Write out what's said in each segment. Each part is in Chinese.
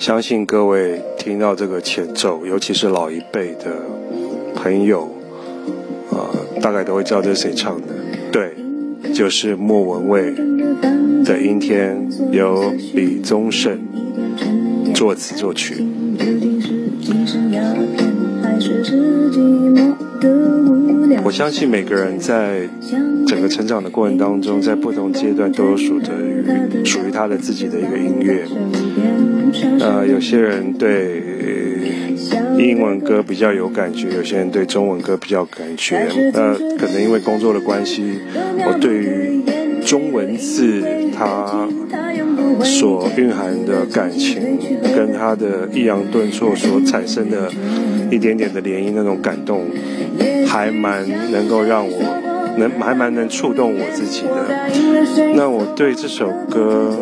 相信各位听到这个前奏，尤其是老一辈的朋友，呃，大概都会知道这是谁唱的。对，就是莫文蔚的《阴天》，由李宗盛作词作曲。我相信每个人在整个成长的过程当中，在不同阶段都有属于属于他的自己的一个音乐。呃，有些人对英文歌比较有感觉，有些人对中文歌比较感觉。那可能因为工作的关系，我对于中文字它所蕴含的感情，跟它的抑扬顿挫所产生的一点点的涟漪那种感动，还蛮能够让我能还蛮能触动我自己的。那我对这首歌。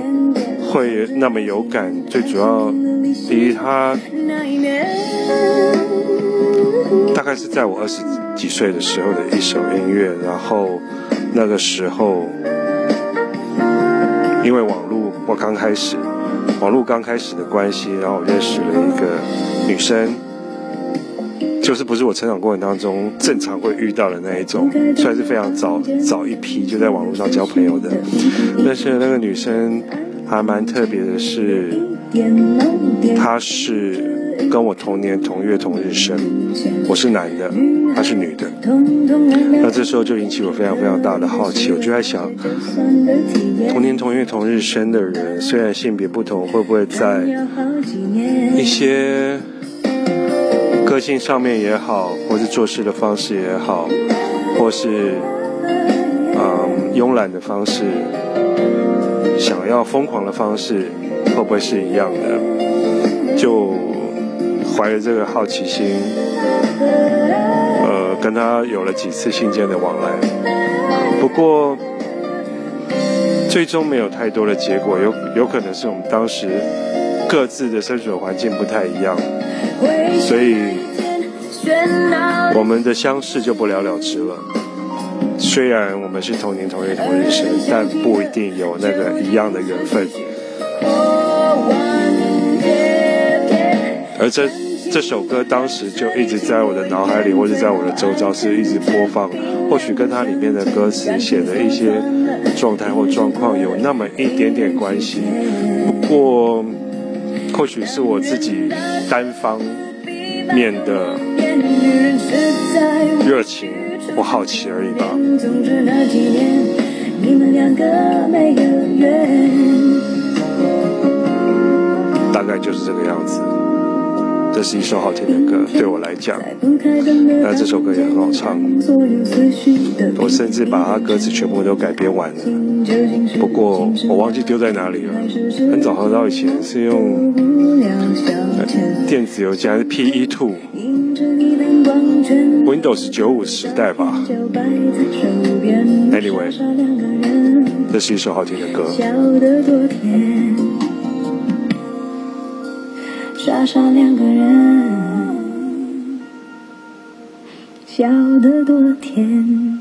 会那么有感，最主要，第一，他大概是在我二十几岁的时候的一首音乐，然后那个时候，因为网络我刚开始，网络刚开始的关系，然后我认识了一个女生，就是不是我成长过程当中正常会遇到的那一种，算是非常早早一批就在网络上交朋友的，但是那个女生。还蛮特别的是，她是跟我同年同月同日生，我是男的，她是女的。那这时候就引起我非常非常大的好奇，我就在想，同年同月同日生的人，虽然性别不同，会不会在一些个性上面也好，或是做事的方式也好，或是嗯慵懒的方式？想要疯狂的方式会不会是一样的？就怀着这个好奇心，呃，跟他有了几次信件的往来。不过最终没有太多的结果，有有可能是我们当时各自的生存环境不太一样，所以我们的相识就不了了之了。虽然我们是同年同月同日生，但不一定有那个一样的缘分。而这这首歌当时就一直在我的脑海里，或者在我的周遭是一直播放。或许跟它里面的歌词写的一些状态或状况有那么一点点关系。不过，或许是我自己单方面的热情。我好奇而已吧。大概就是这个样子。这是一首好听的歌，对我来讲，那这首歌也很好唱。我甚至把它歌词全部都改编完了，不过我忘记丢在哪里了。很早很早以前是用电子邮件，还是 PE Two。Windows 九五时代吧。Anyway，这是一首好听的歌。傻傻两个人，笑得多甜。